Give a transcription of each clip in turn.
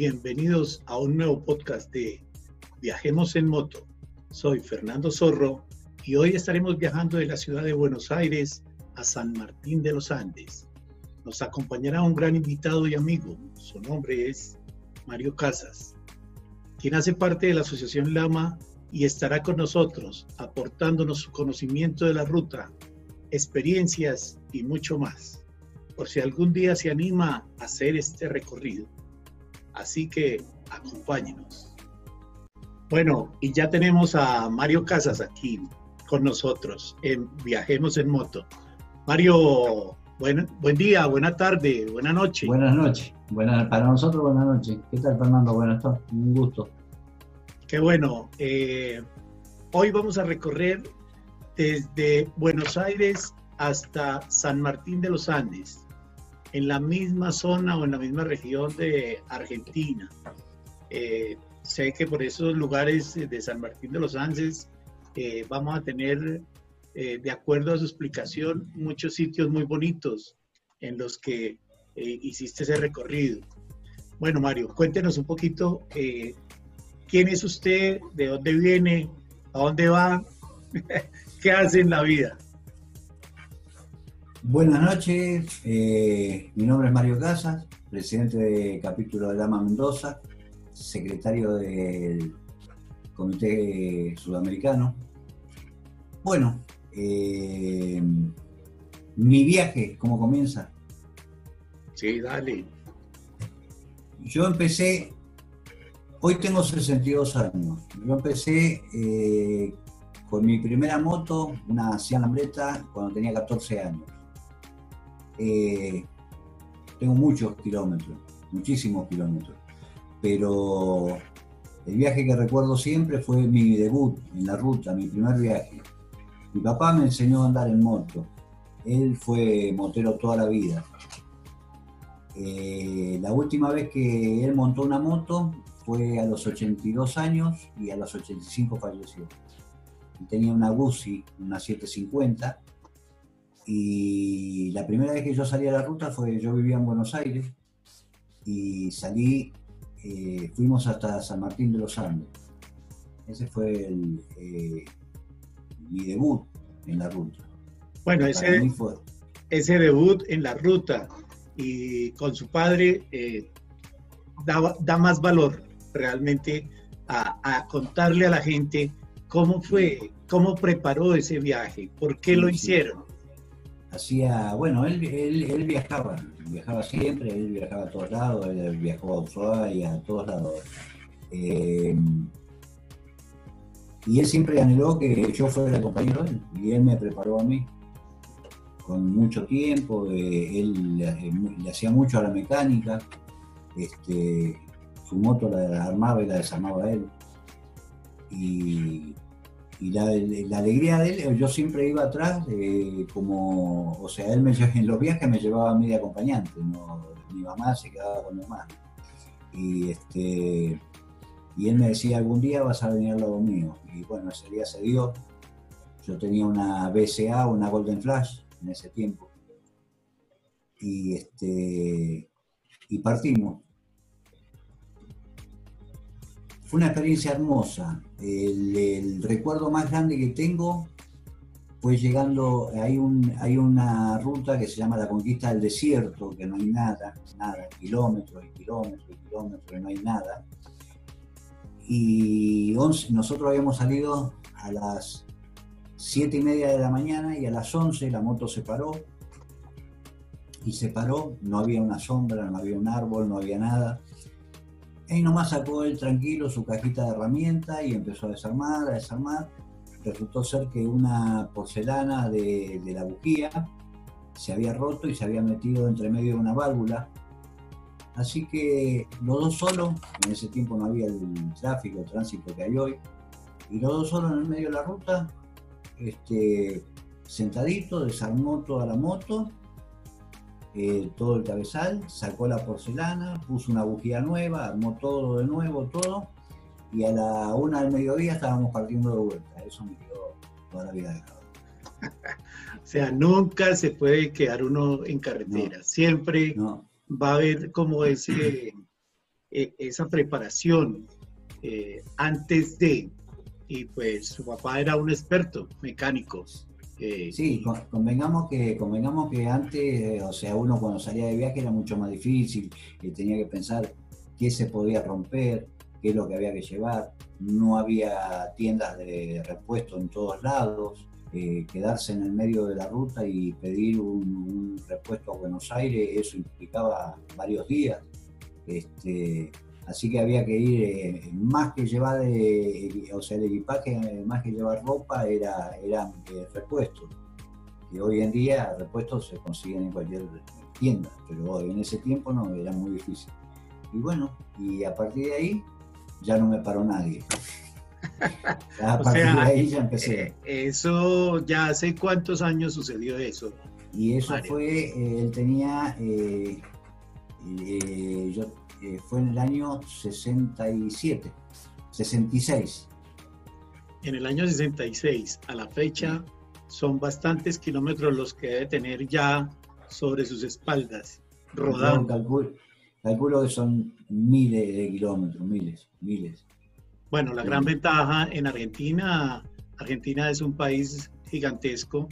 bienvenidos a un nuevo podcast de Viajemos en Moto. Soy Fernando Zorro y hoy estaremos viajando de la ciudad de Buenos Aires a San Martín de los Andes. Nos acompañará un gran invitado y amigo. Su nombre es Mario Casas, quien hace parte de la Asociación Lama y estará con nosotros aportándonos su conocimiento de la ruta, experiencias y mucho más, por si algún día se anima a hacer este recorrido. Así que acompáñenos. Bueno, y ya tenemos a Mario Casas aquí con nosotros en Viajemos en Moto. Mario, buen, buen día, buena tarde, buena noche. Buenas noches. Buenas, para nosotros, buenas noches. ¿Qué tal, Fernando? Buenas tardes. Un gusto. Qué bueno. Eh, hoy vamos a recorrer desde Buenos Aires hasta San Martín de los Andes, en la misma zona o en la misma región de Argentina. Eh, sé que por esos lugares de San Martín de los Andes eh, vamos a tener, de acuerdo a su explicación, muchos sitios muy bonitos en los que hiciste ese recorrido. Bueno, Mario, cuéntenos un poquito quién es usted, de dónde viene, a dónde va, qué hace en la vida. Buenas noches, eh, mi nombre es Mario Casas, presidente del capítulo de Lama Mendoza, secretario del Comité Sudamericano. Bueno, eh, mi viaje, ¿cómo comienza? Sí, dale. Yo empecé Hoy tengo 62 años. Yo empecé eh, con mi primera moto, una Cian Lambretta, cuando tenía 14 años. Eh, tengo muchos kilómetros, muchísimos kilómetros, pero el viaje que recuerdo siempre fue mi debut en la ruta, mi primer viaje. Mi papá me enseñó a andar en moto. Él fue motero toda la vida. Eh, la última vez que él montó una moto fue a los 82 años y a los 85 falleció. Tenía una Guzzi, una 750, y la primera vez que yo salí a la ruta fue, yo vivía en Buenos Aires, y salí, eh, fuimos hasta San Martín de los Andes. Ese fue eh, mi debut en la ruta. Bueno, ese, ese debut en la ruta y con su padre eh, da, más valor realmente a, contarle a la gente cómo fue, cómo preparó ese viaje, por qué lo hicieron. Hacía, bueno, él, él, viajaba, viajaba siempre, él viajaba a todos lados, él viajó a Ushuaia, a todos lados. Eh, y él siempre anheló que yo fuera el compañero de él, y él me preparó a mí con mucho tiempo, eh, él le, hacía mucho a la mecánica, este, su moto la armaba y la desarmaba él. Y, la, alegría de él, yo siempre iba atrás, eh, como, o sea, él me, en los viajes me llevaba a mí de acompañante, mi mamá se quedaba con mi mamá. Y, este, y él me decía, algún día vas a venir al lado mío. Y bueno, ese día se dio. Yo tenía una BCA, una Golden Flash en ese tiempo. Y, este, y partimos. Fue una experiencia hermosa. El, recuerdo más grande que tengo fue llegando, hay, un, hay una ruta que se llama la conquista del desierto, que no hay nada, nada, kilómetros y kilómetros y kilómetros, no hay nada. Y nosotros habíamos salido a las 7 y media de la mañana y a las 11 la moto se paró. Y se paró, no había una sombra, no había un árbol, no había nada. Ahí nomás sacó él tranquilo su cajita de herramientas y empezó a desarmar, a desarmar. Resultó ser que una porcelana de, la bujía se había roto y se había metido entre medio de una válvula. Así que los dos solos, en ese tiempo no había el tráfico, el tránsito que hay hoy, y los dos solos en el medio de la ruta, este, sentadito, desarmó toda la moto eh, todo el cabezal, sacó la porcelana, puso una bujía nueva, armó todo de nuevo, todo, y a la una del mediodía estábamos partiendo de vuelta. Eso me quedó toda la vida dejado. o sea, nunca se puede quedar uno en carretera, siempre va a haber como ese, eh, esa preparación eh, antes de, y pues su papá era un experto mecánico. Eh, sí, convengamos que, convengamos que antes, o sea, uno cuando salía de viaje era mucho más difícil, tenía que pensar qué se podía romper, qué es lo que había que llevar, no había tiendas de repuesto en todos lados, quedarse en el medio de la ruta y pedir un, repuesto a Buenos Aires, eso implicaba varios días. Este, así que había que ir, eh, más que llevar, eh, o sea, el equipaje, eh, más que llevar ropa, era, eran repuestos. Y hoy en día repuestos se consiguen en cualquier tienda, pero en ese tiempo no, era muy difícil. Y bueno, y a partir de ahí ya no me paró nadie. a partir de ahí ya empecé. eso, ya hace cuántos años sucedió eso. Y eso fue, él tenía, yo eh, fue en el año 67, 66. En el año 66, a la fecha, son bastantes kilómetros los que debe tener ya sobre sus espaldas, rodando. calculo, que son miles de kilómetros, miles, miles. Bueno, la gran ventaja en Argentina, Argentina es un país gigantesco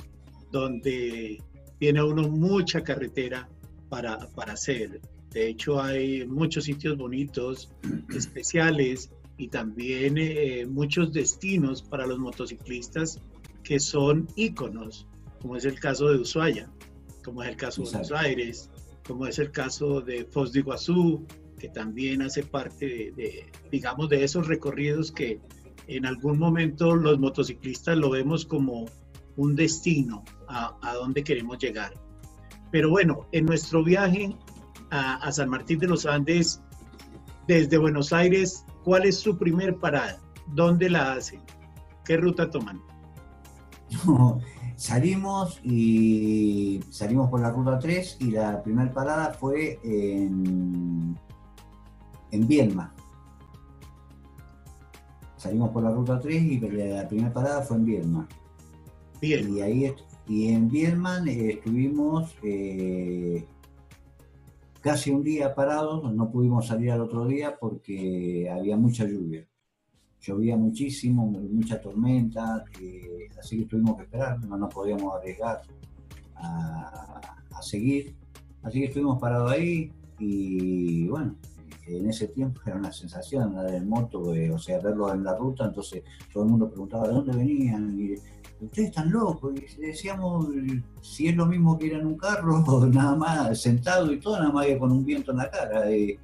donde tiene uno mucha carretera para, para hacer. De hecho, hay muchos sitios bonitos, especiales y también eh, muchos destinos para los motociclistas que son íconos, como es el caso de Ushuaia, como es el caso de Buenos Aires, como es el caso de Foz de Iguazú, que también hace parte de, digamos, de esos recorridos que en algún momento los motociclistas lo vemos como un destino a, a donde queremos llegar. Pero bueno, en nuestro viaje a, San Martín de los Andes desde Buenos Aires, ¿cuál es su primer parada? ¿Dónde la hacen? ¿Qué ruta toman? salimos y salimos por la ruta 3 y la primera parada fue en, en. Salimos por la ruta 3 y la primera parada fue en Bielma. Bien. Y ahí y en Bielman estuvimos eh, casi un día parados, no pudimos salir al otro día porque había mucha lluvia. Llovía muchísimo, mucha tormenta, eh, así que tuvimos que esperar, no nos podíamos arriesgar a, seguir. Así que estuvimos parados ahí y bueno, en ese tiempo era una sensación andar en moto, eh, o sea, verlo en la ruta, entonces todo el mundo preguntaba de dónde venían. Y, ustedes están locos. Y decíamos, si es lo mismo que ir en un carro, nada más sentado y todo, nada más con un viento en la cara. Eh,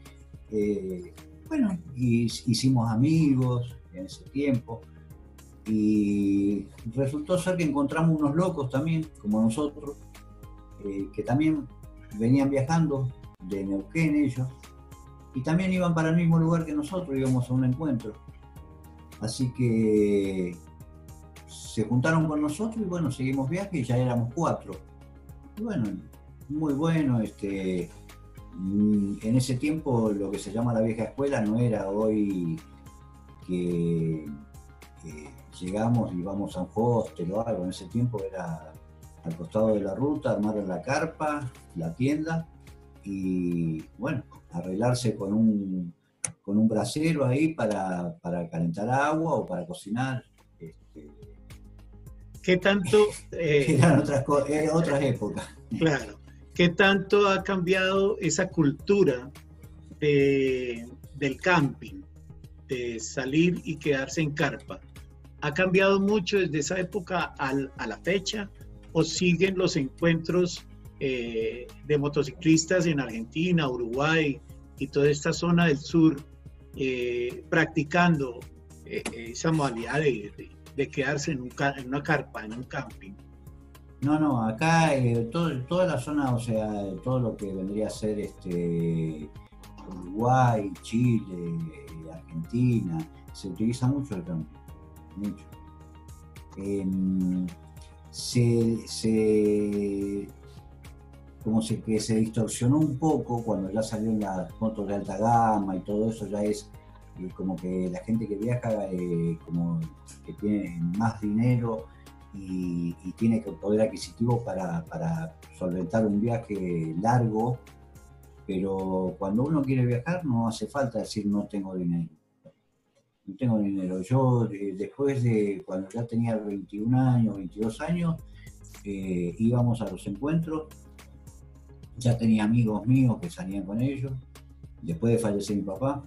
eh, bueno, hicimos amigos en ese tiempo. Y resultó ser que encontramos unos locos también, como nosotros, eh, que también venían viajando de Neuquén ellos, y también iban para el mismo lugar que nosotros, íbamos a un encuentro. Así que se juntaron con nosotros y bueno, seguimos viaje y ya éramos cuatro. Y bueno, muy bueno, este, mm, en ese tiempo lo que se llama la vieja escuela no era hoy que llegamos y vamos a un hostel o algo, en ese tiempo era al costado de la ruta, armar la carpa, la tienda y bueno, arreglarse con un, con un brasero ahí para, para calentar agua o para cocinar. ¿Qué tanto... Eh, Eran otras, otras épocas. Claro. ¿Qué tanto ha cambiado esa cultura del camping, de salir y quedarse en carpa? ¿Ha cambiado mucho desde esa época a la fecha o siguen los encuentros eh, de motociclistas en Argentina, Uruguay y toda esta zona del sur eh, practicando esa modalidad de, de quedarse en, una carpa, en un camping. No, no, acá eh, toda la zona, o sea, todo lo que vendría a ser este Uruguay, Chile, Argentina, se utiliza mucho el camping, mucho. Em, se, como se, que se distorsionó un poco cuando ya salieron las motos de alta gama y todo eso ya es como que la gente que viaja eh, como que tiene más dinero y, tiene poder adquisitivo para, solventar un viaje largo, Pero cuando uno quiere viajar no hace falta decir no tengo dinero. No tengo dinero. Yo eh, después de cuando ya tenía 21 años, 22 años, eh, íbamos a los encuentros, ya tenía amigos míos que salían con ellos, después de fallecer mi papá,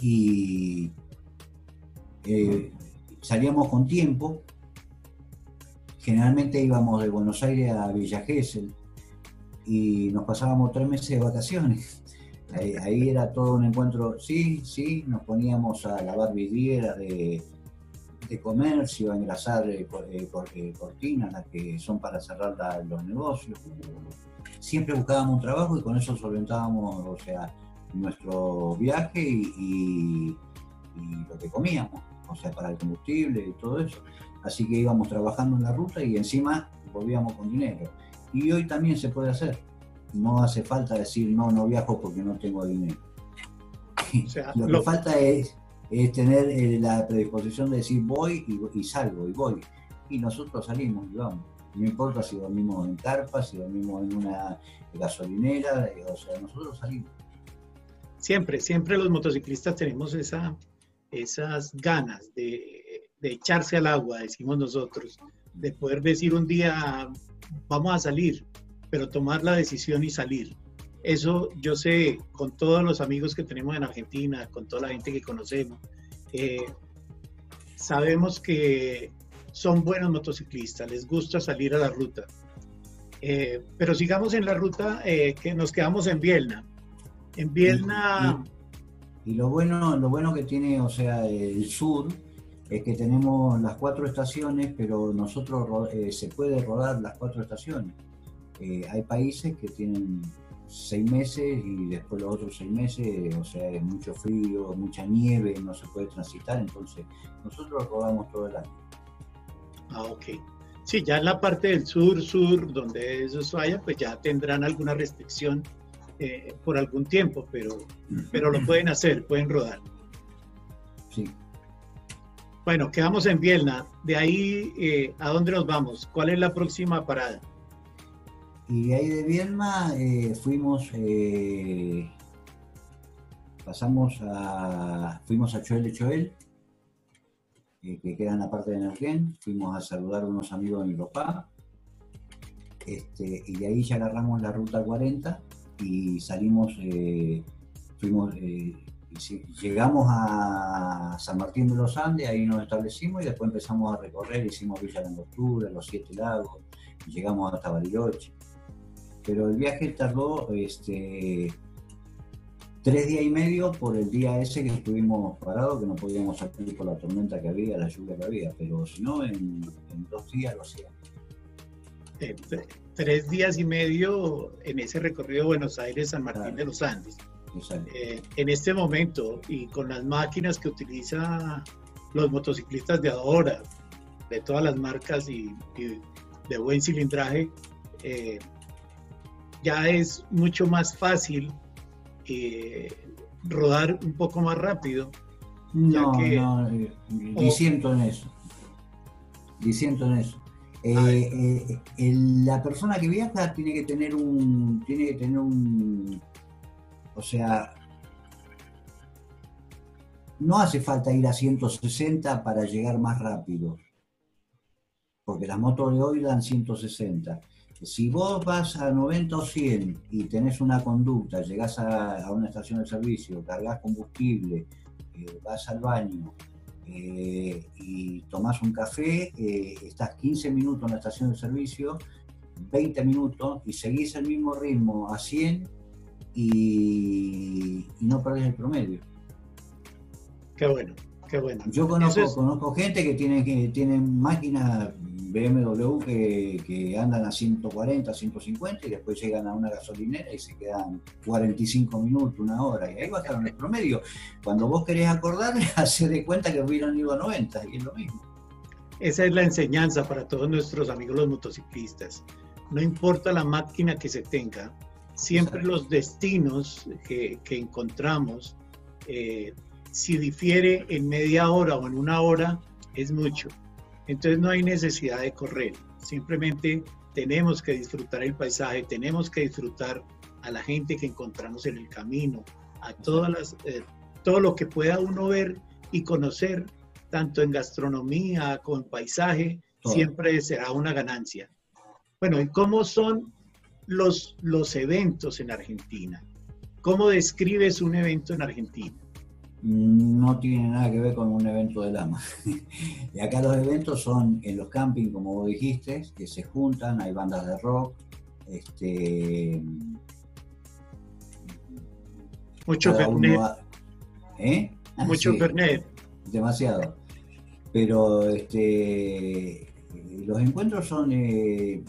y eh, salíamos con tiempo, generalmente íbamos de Buenos Aires a Villa Gesell y nos pasábamos tres meses de vacaciones. Ahí, era todo un encuentro, sí, sí, nos poníamos a lavar vidrieras de, de comercio, a engrasar eh, eh, cortinas, las que son para cerrar los negocios. Siempre buscábamos un trabajo y con eso solventábamos, o sea, nuestro viaje y lo que comíamos o sea, para el combustible y todo eso. Así que íbamos trabajando en la ruta y encima volvíamos con dinero. Y hoy también se puede hacer. No hace falta decir, no, no viajo porque no tengo dinero. lo que falta es, es tener eh, la predisposición de decir voy y, salgo y voy. Y nosotros salimos y vamos. No importa si dormimos en carpa, si dormimos en una gasolinera, eh, o sea, nosotros salimos. Siempre, siempre los motociclistas tenemos esa, esas ganas de, echarse al agua, decimos nosotros, de poder decir un día, vamos a salir, pero tomar la decisión y salir. Eso yo sé con todos los amigos que tenemos en Argentina, con toda la gente que conocemos, eh, sabemos que son buenos motociclistas, les gusta salir a la ruta. Eh, pero sigamos en la ruta eh, que nos quedamos en Bielna. En Bielna... Y lo bueno, lo bueno que tiene, o sea, el sur, es que tenemos las cuatro estaciones, pero nosotros eh, se puede rodar las cuatro estaciones. Eh, hay países que tienen seis meses y después los otros seis meses, o sea, es mucho frío, mucha nieve, no se puede transitar, entonces nosotros rodamos todo el año. Ah, ok. Sí, ya en la parte del sur, sur, donde eso vaya, pues ya tendrán alguna restricción eh, por algún tiempo, pero, pero lo pueden hacer, pueden rodar. Sí. Bueno, quedamos en Bielna. De ahí, eh, ¿a dónde nos vamos? ¿Cuál es la próxima parada? Y de ahí de Bielna eh, fuimos, pasamos a, fuimos a Choel de Choel, que queda en la parte de Neuquén. Fuimos a saludar a unos amigos de mi papá. Este, y de ahí ya agarramos la ruta 40 y salimos, eh, fuimos, eh, llegamos a San Martín de los Andes, ahí nos establecimos y después empezamos a recorrer, hicimos Villa Langostura, los Siete Lagos, llegamos hasta Bariloche. Pero el viaje tardó este, tres días y medio por el día ese que estuvimos parados, que no podíamos salir por la tormenta que había, la lluvia que había, pero si no, en, dos días lo hacíamos. Tres días y medio en ese recorrido Buenos Aires-San Martín de los Andes. Eh, en este momento y con las máquinas que utilizan los motociclistas de ahora, de todas las marcas y, de buen cilindraje, eh, ya es mucho más fácil eh, rodar un poco más rápido. No, no, diciendo en eso. Diciendo en eso. Eh, eh, la persona que viaja tiene que tener un, tiene que tener un, o sea, no hace falta ir a 160 para llegar más rápido, porque las motos de hoy dan 160. Si vos vas a 90 o 100 y tenés una conducta, llegás a, una estación de servicio, cargas combustible, eh, vas al baño, eh, y tomás un café, eh, estás 15 minutos en la estación de servicio, 20 minutos y seguís el mismo ritmo a 100 y, no perdés el promedio. Qué bueno, qué bueno. Yo conozco, conozco gente que tiene, que tienen máquinas BMW que, andan a 140, 150 y después llegan a una gasolinera y se quedan 45 minutos, una hora, y ahí bajaron el promedio. Cuando vos querés acordar, hace de cuenta que hubieran ido a 90 y es lo mismo. Esa es la enseñanza para todos nuestros amigos los motociclistas. No importa la máquina que se tenga, siempre los destinos que, encontramos, eh, si difiere en media hora o en una hora, es mucho entonces no hay necesidad de correr, simplemente tenemos que disfrutar el paisaje, tenemos que disfrutar a la gente que encontramos en el camino, a todas las, eh, todo lo que pueda uno ver y conocer, tanto en gastronomía como en paisaje, siempre será una ganancia. Bueno, ¿y cómo son los, los eventos en Argentina? ¿Cómo describes un evento en Argentina? No tiene nada que ver con un evento de lama. y acá los eventos son en los campings, como vos dijiste, que se juntan, hay bandas de rock, este, mucho Fernet. ¿Eh? Ah, Mucho Fernet. Demasiado. Pero este, los encuentros son. Eh,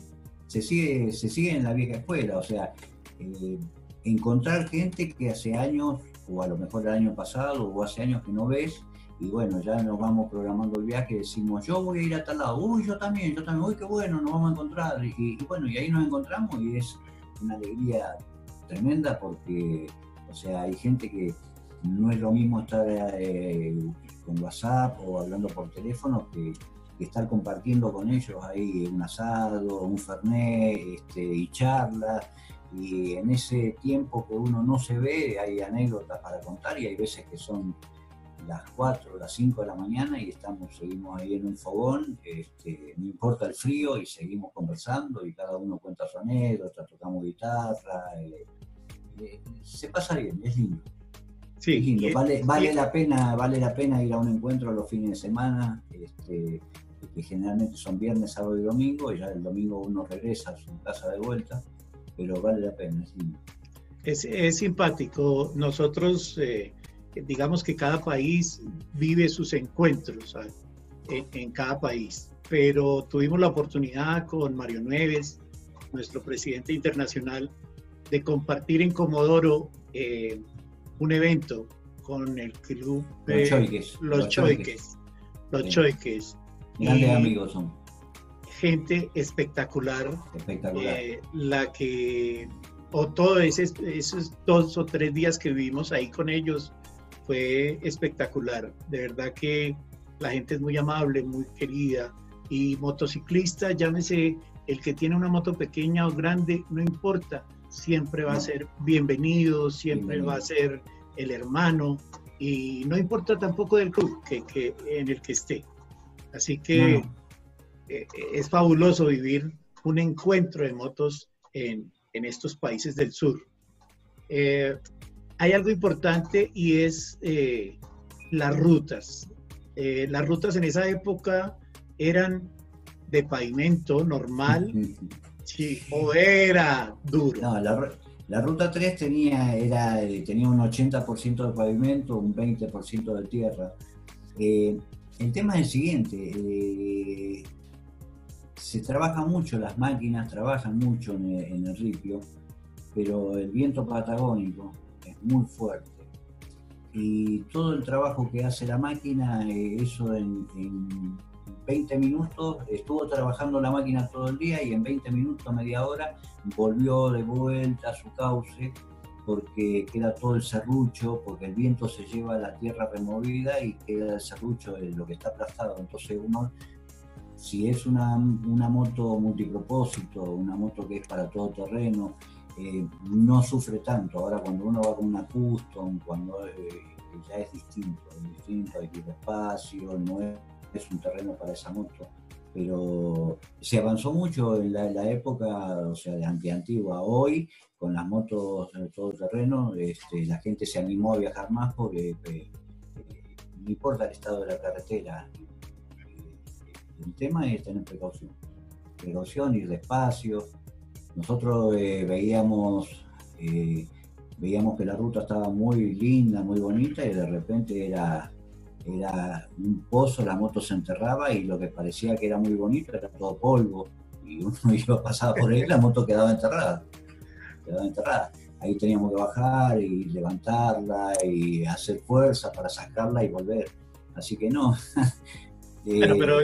se, sigue, se sigue en la vieja escuela, o sea, eh, encontrar gente que hace años, o a lo mejor el año pasado, o hace años que no ves, y bueno, ya nos vamos programando el viaje, decimos, yo voy a ir a tal lado, uy, yo también, yo también, uy, qué bueno, nos vamos a encontrar, y, bueno, y ahí nos encontramos y es una alegría tremenda porque, o sea, hay gente que no es lo mismo estar eh, con WhatsApp o hablando por teléfono que, estar compartiendo con ellos ahí un asado, un fernet este, y charlas. Y en ese tiempo que uno no se ve, hay anécdotas para contar y hay veces que son las 4 las 5 de la mañana y estamos, seguimos ahí en un fogón, este, no importa el frío y seguimos conversando y cada uno cuenta su anécdota, tocamos guitarra, eh, eh, se pasa bien, es lindo. Sí, vale, vale la pena, vale la pena ir a un encuentro los fines de semana, este, que generalmente son viernes, sábado y domingo, y ya el domingo uno regresa a su casa de vuelta, pero vale la pena, es Es, simpático. Nosotros, eh, digamos que cada país vive sus encuentros en, en, cada país, pero tuvimos la oportunidad con Mario Nueves, nuestro presidente internacional, de compartir en Comodoro eh, un evento con el club de los Choiques. Los, Choiques. Los Choiques. Grandes amigos son. Gente espectacular. Espectacular. Eh, la que, o todos esos dos o tres días que vivimos ahí con ellos, fue espectacular. De verdad que la gente es muy amable, muy querida. Y motociclista, llámese el que tiene una moto pequeña o grande, no importa siempre va a ser bienvenido, siempre va a ser el hermano y no importa tampoco del club que, en el que esté. Así que eh, es fabuloso vivir un encuentro de motos en, estos países del sur. Eh, hay algo importante y es eh, las rutas. las rutas en esa época eran de pavimento normal, Sí, o era duro. No, la, ruta 3 tenía, era, tenía un 80% de pavimento, un 20% de tierra. Eh, el tema es el siguiente, eh, se trabaja mucho, las máquinas trabajan mucho en el, ripio, pero el viento patagónico es muy fuerte. Y todo el trabajo que hace la máquina, eh, eso en 20 minutos, estuvo trabajando la máquina todo el día y en 20 minutos, media hora, volvió de vuelta a su cauce porque queda todo el serrucho, porque el viento se lleva la tierra removida y queda el serrucho de lo que está aplastado. Entonces uno, si es una, moto multipropósito, una moto que es para todo terreno, eh, no sufre tanto. Ahora cuando uno va con una custom, cuando eh, ya es distinto, es distinto, hay que ir despacio, no es un terreno para esa moto. Pero se avanzó mucho en la, época, o sea, de anti-antigua. Hoy, con las motos de todo terreno, este, la gente se animó a viajar más porque eh, no importa el estado de la carretera. Eh, el tema es tener precaución. Precaución, ir despacio. Nosotros veíamos veíamos que la ruta estaba muy linda, muy bonita y de repente era era un pozo, la moto se enterraba y lo que parecía que era muy bonito era todo polvo. Y uno iba pasaba por ahí, la moto quedaba enterrada. Quedaba enterrada. Ahí teníamos que bajar y levantarla y hacer fuerza para sacarla y volver. Así que no. Eh, pero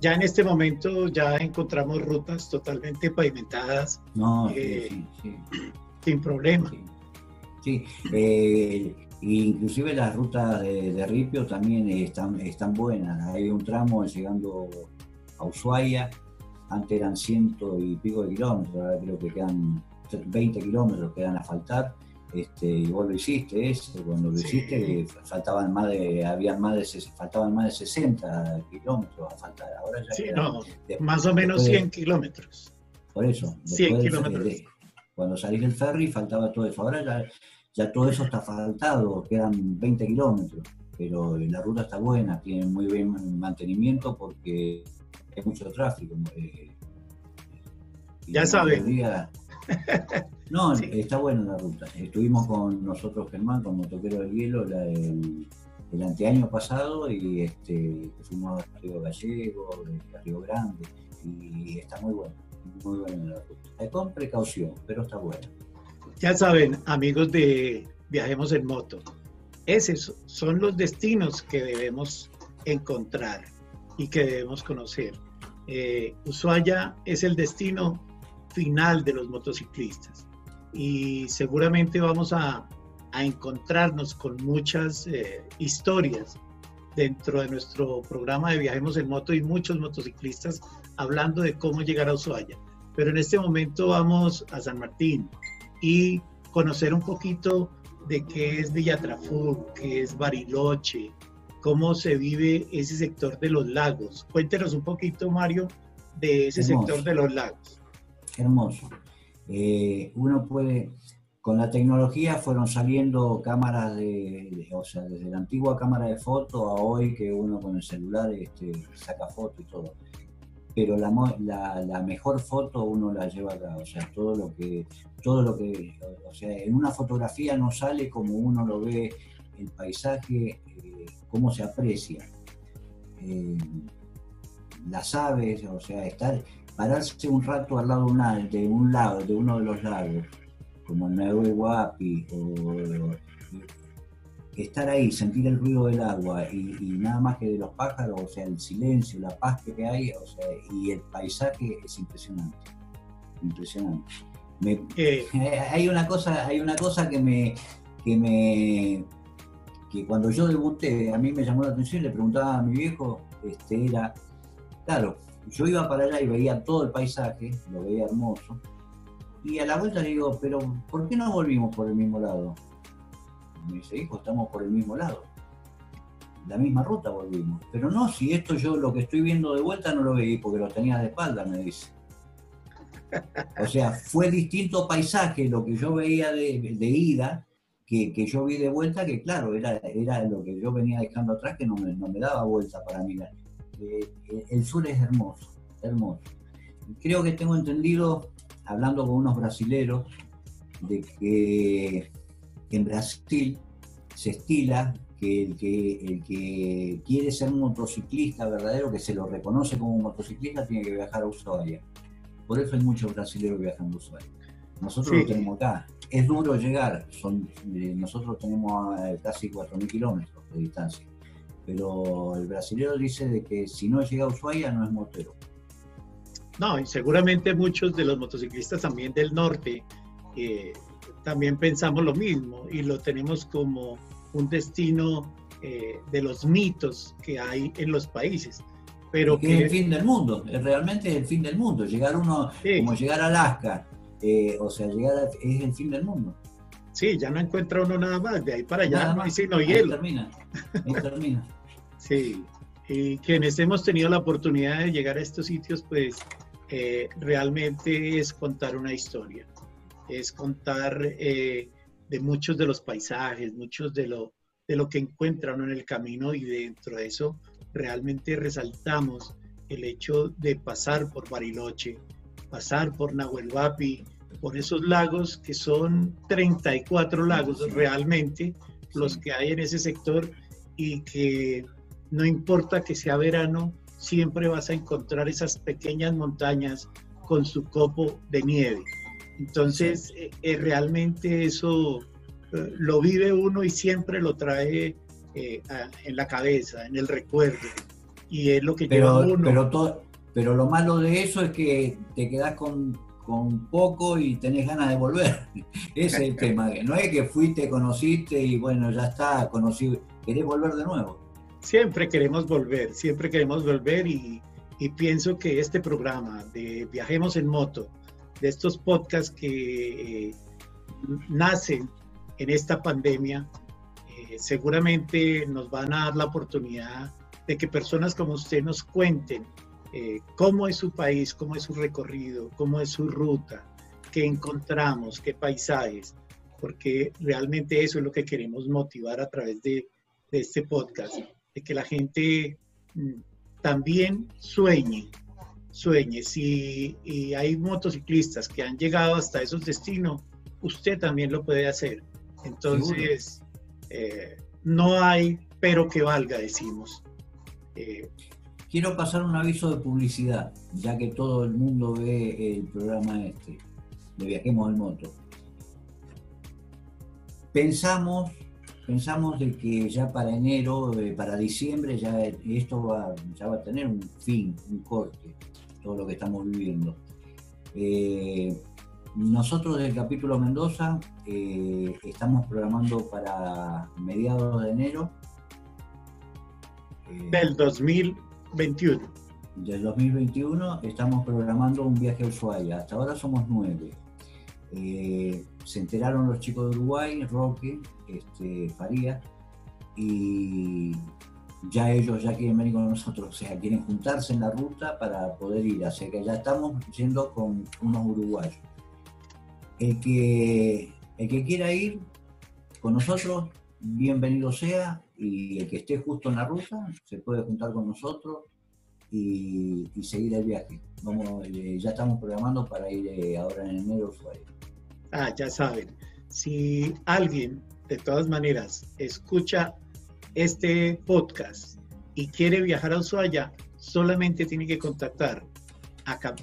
ya, en este momento ya encontramos rutas totalmente pavimentadas. No, eh, sin problema. Sí, eh, Inclusive las rutas de, ripio también están, están buenas. Hay un tramo llegando a Ushuaia, antes eran ciento y pico de kilómetros, ahora creo que quedan 20 kilómetros quedan a faltar. Este, y vos lo hiciste ese, cuando lo hiciste faltaban más de, habían más de, faltaban más de 60 kilómetros a faltar. Ahora ya sí, no, más o menos 100 kilómetros. Por eso, 100 kilómetros. cuando salís del ferry faltaba todo eso. Ahora ya, ya todo eso está faltado, quedan 20 kilómetros, pero la ruta está buena, tiene muy buen mantenimiento porque hay mucho tráfico. Eh, ya saben. No, está buena la ruta. Estuvimos con nosotros, Germán, con Motoquero del Hielo, el, anteaño pasado y este, fuimos a Río Gallego, a Río Grande, y está muy bueno, muy buena la ruta. Con precaución, pero está buena. Ya saben, amigos de Viajemos en Moto, esos son los destinos que debemos encontrar y que debemos conocer. Eh, Ushuaia es el destino final de los motociclistas y seguramente vamos a, encontrarnos con muchas eh, historias dentro de nuestro programa de Viajemos en Moto y muchos motociclistas hablando de cómo llegar a Ushuaia. Pero en este momento vamos a San Martín y conocer un poquito de qué es Villatrafú, qué es Bariloche, cómo se vive ese sector de los lagos. Cuéntenos un poquito, Mario, de ese sector de los lagos. Hermoso. Eh, uno puede, con la tecnología fueron saliendo cámaras de, o sea, desde la antigua cámara de foto a hoy que uno con el celular este, saca foto y todo. Pero la, mejor foto uno la lleva acá, o sea, todo lo que, todo lo que, o sea, en una fotografía no sale como uno lo ve el paisaje, eh, cómo se aprecia. Eh, las aves, o sea, estar, pararse un rato al lado de un, lado, de uno de los lagos, como el Nuevo Guapi, o estar ahí, sentir el ruido del agua y, nada más que de los pájaros, o sea, el silencio, la paz que hay, o sea, y el paisaje es impresionante, impresionante. Eh. hay una cosa, hay una cosa que me, que me, que cuando yo debuté a mí me llamó la atención, le preguntaba a mi viejo, este era, claro, yo iba para allá y veía todo el paisaje, lo veía hermoso, y a la vuelta le digo, pero ¿por qué no volvimos por el mismo lado? me dice, hijo, estamos por el mismo lado. La misma ruta volvimos. Pero no, si esto yo lo que estoy viendo de vuelta no lo veí porque lo tenía de espalda, me dice. O sea, fue distinto paisaje lo que yo veía de, ida que, yo vi de vuelta, que claro, era, era lo que yo venía dejando atrás, que no me, no me daba vuelta para mirar. Eh, el sur es hermoso, hermoso. Creo que tengo entendido, hablando con unos brasileros, de que en Brasil se estila que el que, el que quiere ser un motociclista verdadero, que se lo reconoce como un motociclista, tiene que viajar a Ushuaia. Por eso hay muchos brasileños viajando a Ushuaia. Nosotros lo tenemos acá. Es duro llegar, son, eh, nosotros tenemos eh, casi 4.000 kilómetros de distancia pero el brasileño dice de que si no llega a Ushuaia no es motero. No, y seguramente muchos de los motociclistas también del norte eh, también pensamos lo mismo y lo tenemos como un destino eh, de los mitos que hay en los países. Pero que, es el fin del mundo, es realmente el fin del mundo. Llegar uno, como llegar a Alaska, eh, o sea, llegar es el fin del mundo. Sí, ya no encuentra uno nada más, de ahí para allá no hay sino hielo. termina, ahí termina. Sí, y quienes hemos tenido la oportunidad de llegar a estos sitios, pues eh, realmente es contar una historia, es contar eh, de muchos de los paisajes, muchos de lo, de lo que encuentra uno en el camino y dentro de eso realmente resaltamos el hecho de pasar por Bariloche, pasar por Nahuel Huapi, por esos lagos que son 34 lagos realmente los que hay en ese sector y que no importa que sea verano, siempre vas a encontrar esas pequeñas montañas con su copo de nieve. Entonces, eh, eh, realmente eso eh, lo vive uno y siempre lo trae en la cabeza, en el recuerdo. Y es lo que pero, lleva uno. Pero, pero lo malo de eso es que te quedas con, con poco y tenés ganas de volver. Ese es el tema. No es que fuiste, conociste y bueno, ya está, conocí, querés volver de nuevo siempre queremos volver, siempre queremos volver y, pienso que este programa de Viajemos en Moto de estos podcasts que eh, nacen en esta pandemia, eh, seguramente nos van a dar la oportunidad de que personas como usted nos cuenten eh, cómo es su país, cómo es su recorrido, cómo es su ruta, qué encontramos, qué paisajes, porque realmente eso es lo que queremos motivar a través de, de este podcast, de que la gente mm, también sueñe, sueñe. Si y hay motociclistas que han llegado hasta esos destinos, usted también lo puede hacer. Entonces, eh, no hay pero que valga, decimos. Eh, Quiero pasar un aviso de publicidad, ya que todo el mundo ve el programa este, de Viajemos en Moto. Pensamos, pensamos de que ya para enero, eh, para diciembre, ya esto va, ya va a tener un fin, un corte, todo lo que estamos viviendo. Nosotros del capítulo Mendoza eh, estamos programando para mediados de enero. Eh, del 2021. Del 2021 estamos programando un viaje a Ushuaia. Hasta ahora somos nueve. Se enteraron los chicos de Uruguay, Roque, este, Faría, y ya ellos ya quieren venir con nosotros, o sea, quieren juntarse en la ruta para poder ir. Así que ya estamos yendo con unos uruguayos. El que, el que quiera ir con nosotros, bienvenido sea, y el que esté justo en la ruta, se puede juntar con nosotros y, seguir el viaje. Vamos, eh, ya estamos programando para ir eh, ahora en enero. Ah, ya saben, si alguien de todas maneras escucha este podcast y quiere viajar a Ushuaia, solamente tiene que contactar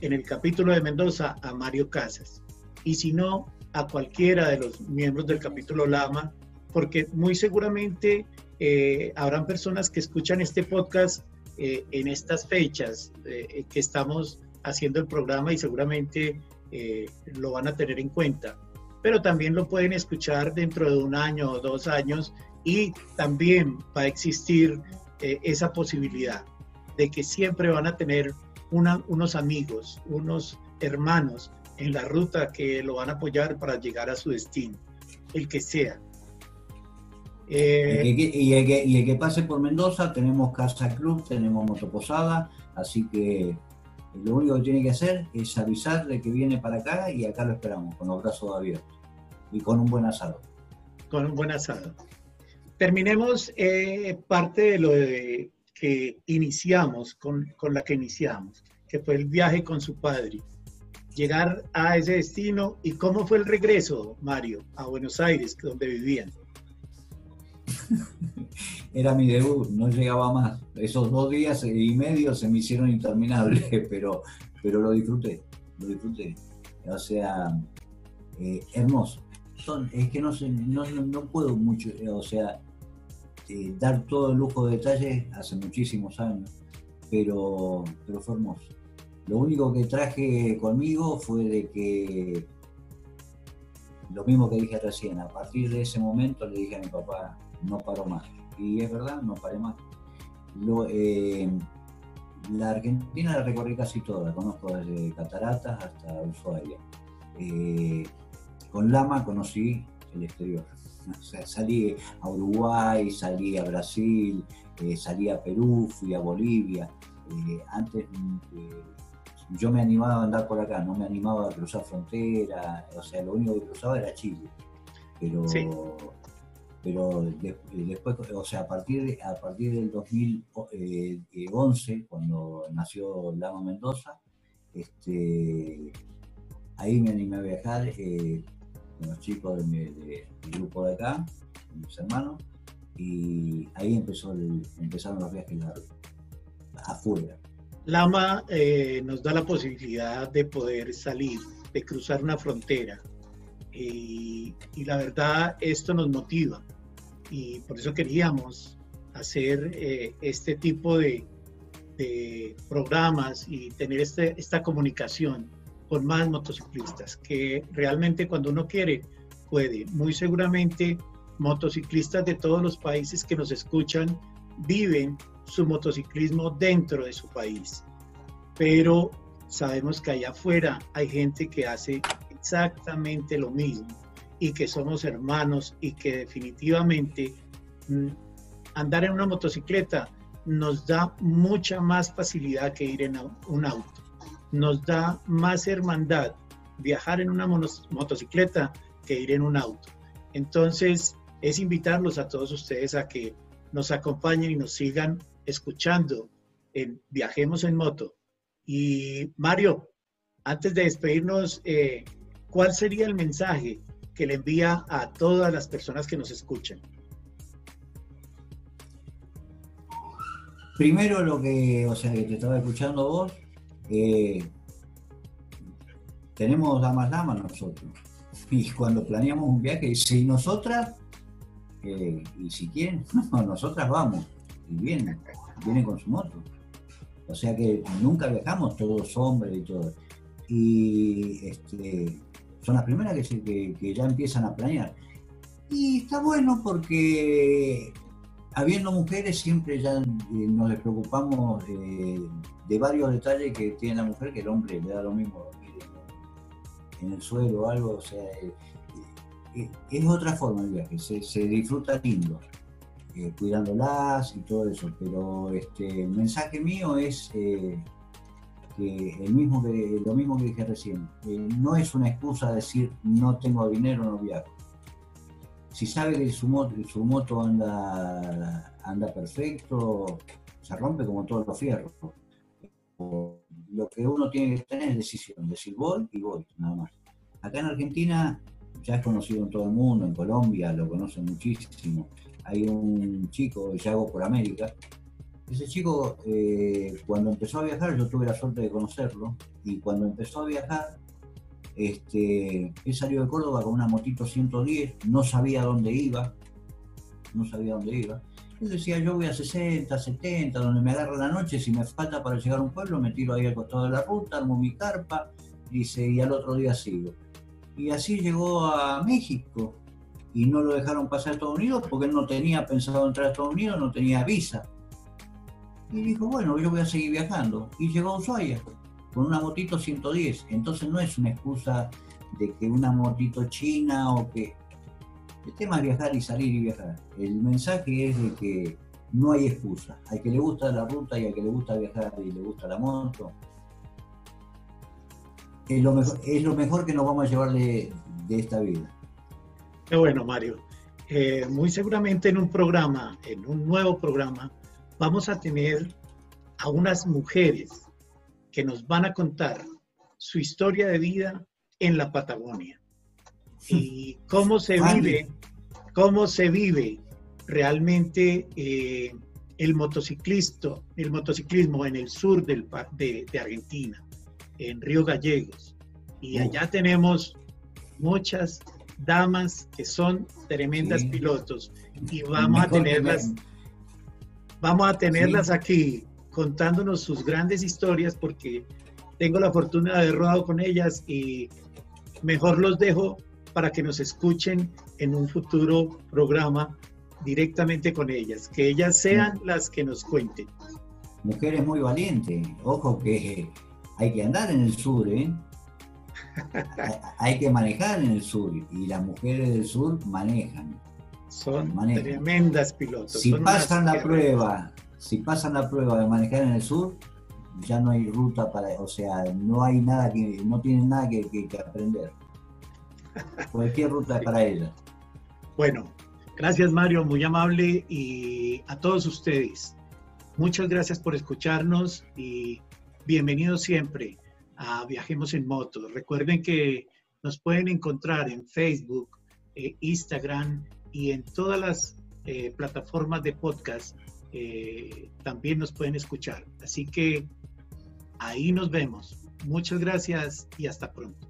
en el capítulo de Mendoza a Mario Casas. Y si no, a cualquiera de los miembros del capítulo Lama, porque muy seguramente eh, habrán personas que escuchan este podcast eh, en estas fechas eh, que estamos haciendo el programa y seguramente lo van a tener en cuenta. Pero también lo pueden escuchar dentro de un año o dos años y también va a existir esa posibilidad de que siempre van a tener unos amigos, unos hermanos en la ruta que lo van a apoyar para llegar a su destino, el que sea. Eh, y, el que, pase por Mendoza, tenemos Casa Club, tenemos Motoposada, así que lo único que tiene que hacer es avisarle que viene para acá y acá lo esperamos, con los brazos abiertos y con un buen asado. Con un buen asado. Terminemos eh, parte de lo que iniciamos, con, con la que iniciamos, que fue el viaje con su padre llegar a ese destino y cómo fue el regreso, Mario, a Buenos Aires, donde vivían. Era mi debut, no llegaba más. Esos dos días y medio se me hicieron interminables, pero, pero lo disfruté, lo disfruté. O sea, eh, hermoso. Son, es que no, sé, no, no, puedo mucho, o sea, eh, dar todo el lujo de detalles hace muchísimos años, pero, pero fue hermoso. Lo único que traje conmigo fue de que, lo mismo que dije recién, a partir de ese momento le dije a mi papá, no paro más. Y es verdad, no paré más. Eh, la Argentina la recorrí casi toda, la conozco desde Cataratas hasta Ushuaia. Eh, con Lama conocí el exterior. Salí a Uruguay, salí a Brasil, eh, salí a Perú, fui a Bolivia. antes yo me animaba a andar por acá, no me animaba a cruzar frontera, o sea, lo único que cruzaba era Chile. Pero, pero después, o sea, a partir, de, a partir del 2011, cuando nació Lama Mendoza, este, ahí me animé a viajar eh, con los chicos de del grupo de acá, mis hermanos, y ahí empezó empezaron los viajes largos, afuera. Lama eh, nos da la posibilidad de poder salir, de cruzar una frontera. Y, la verdad, esto nos motiva. Y por eso queríamos hacer eh, este tipo de, programas y tener este, esta comunicación con más motociclistas, que realmente cuando uno quiere, puede. Muy seguramente motociclistas de todos los países que nos escuchan viven su motociclismo dentro de su país. Pero sabemos que allá afuera hay gente que hace exactamente lo mismo y que somos hermanos y que definitivamente mm, andar en una motocicleta nos da mucha más facilidad que ir en un auto. Nos da más hermandad viajar en una motocicleta que ir en un auto. Entonces, es invitarlos a todos ustedes a que nos acompañen y nos sigan escuchando en Viajemos en Moto. Y Mario, antes de despedirnos, eh, ¿cuál sería el mensaje que le envía a todas las personas que nos escuchan? Primero lo que, o sea, que te estaba escuchando vos, eh, tenemos damas damas nosotros. Y cuando planeamos un viaje, si nosotras, y si quieren, nosotras vamos, y vienen, vienen con su moto. O sea que nunca viajamos todos hombres y todo. Y este, son las primeras que, que, ya empiezan a planear. Y está bueno porque habiendo mujeres siempre ya eh, nos preocupamos de varios detalles que tiene la mujer que el hombre le da lo mismo en el suelo o algo, o sea, eh, eh, es otra forma el viaje, se, disfruta lindo, cuidándolas y todo eso, pero este, el mensaje mío es el mismo que, lo mismo que dije recién, no es una excusa decir no tengo dinero, no viajo si sabe que su moto, su moto anda, anda perfecto, se rompe como todos los fierros. Lo que uno tiene que tener es decisión, decir voy y voy, nada más. Acá en Argentina ya es conocido en todo el mundo, en Colombia lo conocen muchísimo. Hay un chico, ya hago por América, ese chico, eh, cuando empezó a viajar, yo tuve la suerte de conocerlo, y cuando empezó a viajar, este, él salió de Córdoba con una motito 110, no sabía dónde iba, no sabía dónde iba. Él decía, yo voy a 60, 70, donde me agarra la noche, si me falta para llegar a un pueblo, me tiro ahí al costado de la ruta, armo mi carpa, dice, y al otro día sigo. Y así llegó a México, y no lo dejaron pasar a Estados Unidos porque él no tenía pensado entrar a Estados Unidos, no tenía visa. Y dijo, bueno, yo voy a seguir viajando. Y llegó a Ushuaia con una motito 110. Entonces no es una excusa de que una motito china o que... El tema es viajar y salir y viajar. El mensaje es de que no hay excusa. Al que le gusta la ruta y al que le gusta viajar y le gusta la moto, es lo mejor, es lo mejor que nos vamos a llevar de, esta vida. Qué bueno, Mario. Eh, muy seguramente en un programa, en un nuevo programa, vamos a tener a unas mujeres que nos van a contar su historia de vida en la Patagonia. Y cómo se vive, cómo se vive realmente eh, el motociclista, el motociclismo en el sur del, de, Argentina, en Río Gallegos. Y allá tenemos muchas damas que son tremendas pilotos y vamos a tenerlas, vamos a tenerlas aquí contándonos sus grandes historias porque tengo la fortuna de haber rodado con ellas y mejor los dejo para que nos escuchen en un futuro programa directamente con ellas, que ellas sean las que nos cuenten. Mujeres muy valientes, ojo que hay que andar en el sur, ¿eh? hay que manejar en el sur y las mujeres del sur manejan. Son tremendas pilotos. Si pasan la prueba si pasan la prueba de manejar en el sur, ya no hay ruta para, o sea, no hay nada que, no tienen nada que, aprender. Cualquier ruta es para ellos. Bueno, gracias Mario, muy amable y a todos ustedes. Muchas gracias por escucharnos y bienvenidos siempre a Viajemos en Moto. Recuerden que nos pueden encontrar en Facebook, eh, Instagram y en todas las eh, plataformas de podcast eh, también nos pueden escuchar. Así que ahí nos vemos. Muchas gracias y hasta pronto.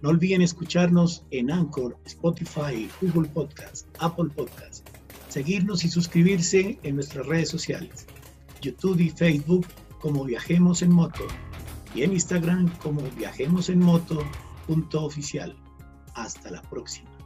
No olviden escucharnos en Anchor, Spotify, Google Podcast, Apple Podcast, seguirnos y suscribirse en nuestras redes sociales. YouTube y Facebook como Viajemos en Moto. y en Instagram como viajemosenmoto.oficial. Hasta la próxima.